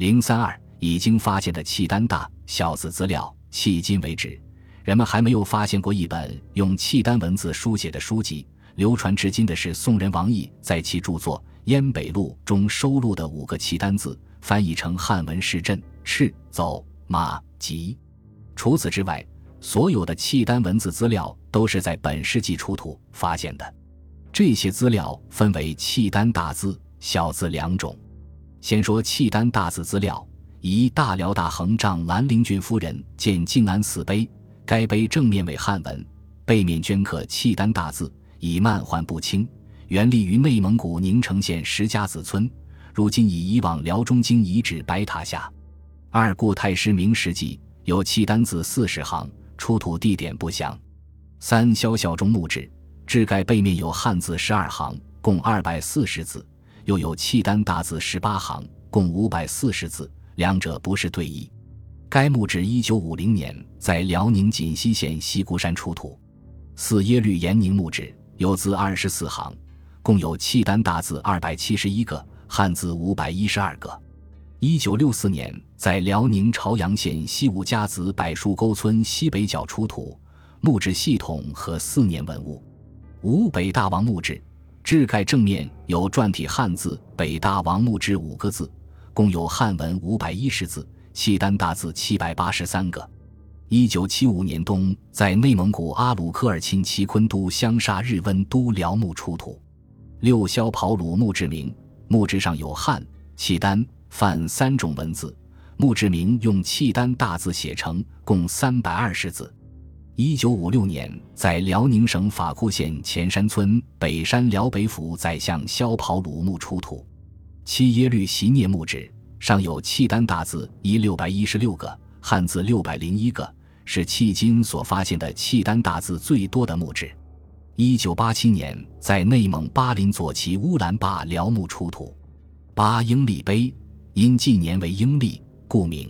零三二已经发现的契丹大小字资料，迄今为止，人们还没有发现过一本用契丹文字书写的书籍。流传至今的是宋人王毅在其著作《燕北录》中收录的五个契丹字，翻译成汉文是“镇、赤、走、马、疾”。除此之外，所有的契丹文字资料都是在本世纪出土发现的。这些资料分为契丹大字、小字两种。先说契丹大字资料：一大辽大横丈兰陵郡夫人建静安寺碑，该碑正面为汉文，背面镌刻契丹大字。已漫浣不清，原立于内蒙古宁城县石家子村，如今已移往辽中京遗址白塔下。二故太师明石记有契丹字四十行，出土地点不详。三萧孝忠墓志，志盖背面有汉字十二行，共二百四十字，又有契丹大字十八行，共五百四十字，两者不是对译。该墓志一九五零年在辽宁锦西县西固山出土。四耶律延宁墓志。有字二十四行，共有契丹大字二百七十一个，汉字五百一十二个。一九六四年，在辽宁朝阳县西五家子柏树沟村西北角出土木质系统和四年文物。五北大王墓志，志盖正面有篆体汉字“北大王墓志”五个字，共有汉文五百一十字，契丹大字七百八十三个。一九七五年冬，在内蒙古阿鲁科尔沁齐昆都香沙日温都辽墓出土六萧跑鲁墓志铭，墓志上有汉、契丹、梵三种文字，墓志铭用契丹大字写成，共三百二十字。一九五六年，在辽宁省法库县前山村北山辽北府宰相萧跑鲁墓出土七耶律席聂墓志，上有契丹大字一六百一十六个，汉字六百零一个。是迄今所发现的契丹大字最多的墓志。一九八七年，在内蒙巴林左旗乌兰坝辽墓出土八英历碑，因纪年为英历，故名。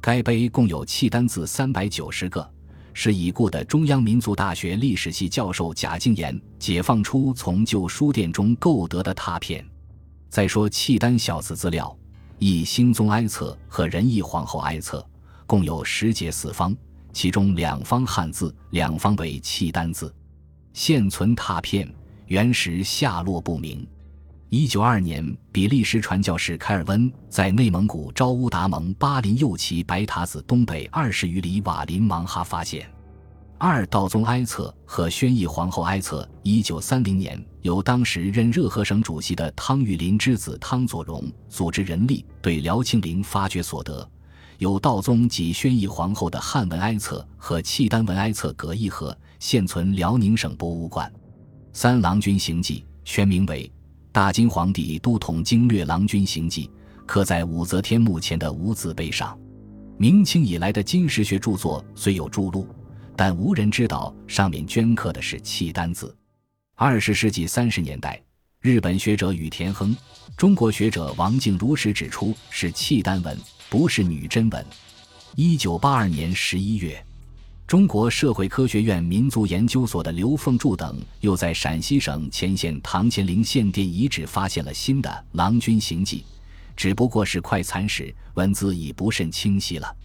该碑共有契丹字三百九十个，是已故的中央民族大学历史系教授贾敬言解放出从旧书店中购得的拓片。再说契丹小字资料，以兴宗哀册和仁义皇后哀册，共有十节四方。其中两方汉字，两方为契丹字，现存拓片，原石下落不明。一九二年，比利时传教士凯尔温在内蒙古昭乌达盟巴林右旗白塔子东北二十余里瓦林芒哈发现二道宗哀册和宣义皇后哀册。一九三零年，由当时任热河省主席的汤玉麟之子汤佐荣组织人力对辽庆陵发掘所得。有道宗及宣义皇后的汉文哀册和契丹文哀册各一盒，现存辽宁省博物馆。三郎君行记全名为《大金皇帝都统经略郎君行记》，刻在武则天墓前的无字碑上。明清以来的金石学著作虽有著录，但无人知道上面镌刻的是契丹字。二十世纪三十年代，日本学者宇田亨、中国学者王敬如实指出是契丹文。不是女真文。一九八二年十一月，中国社会科学院民族研究所的刘凤柱等又在陕西省乾县唐乾陵献殿遗址发现了新的《郎君行迹》，只不过是快残时，文字已不甚清晰了。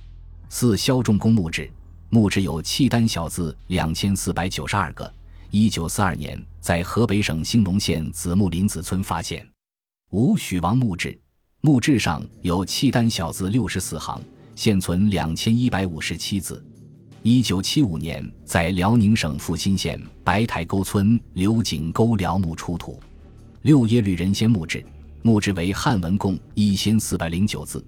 四萧仲公墓志，墓志有契丹小字两千四百九十二个。一九四二年，在河北省兴隆县子木林子村发现。五许王墓志。墓志上有契丹小字六十四行，现存两千一百五十七字。一九七五年，在辽宁省阜新县白台沟村刘井沟辽墓出土六耶律仁先墓志，墓志为汉文，共一千四百零九字，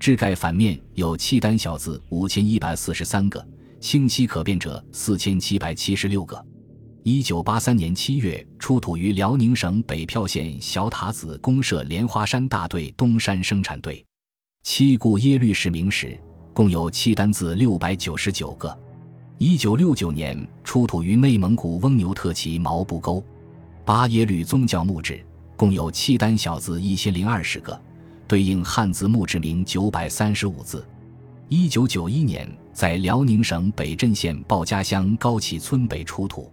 志盖反面有契丹小字五千一百四十三个，清晰可辨者四千七百七十六个。一九八三年七月，出土于辽宁省北票县小塔子公社莲花山大队东山生产队。七故耶律氏名石，共有契丹字六百九十九个。一九六九年，出土于内蒙古翁牛特旗毛布沟。八耶律宗教墓志，共有契丹小字一千零二十个，对应汉字墓志铭九百三十五字。一九九一年，在辽宁省北镇县鲍家乡高旗村北出土。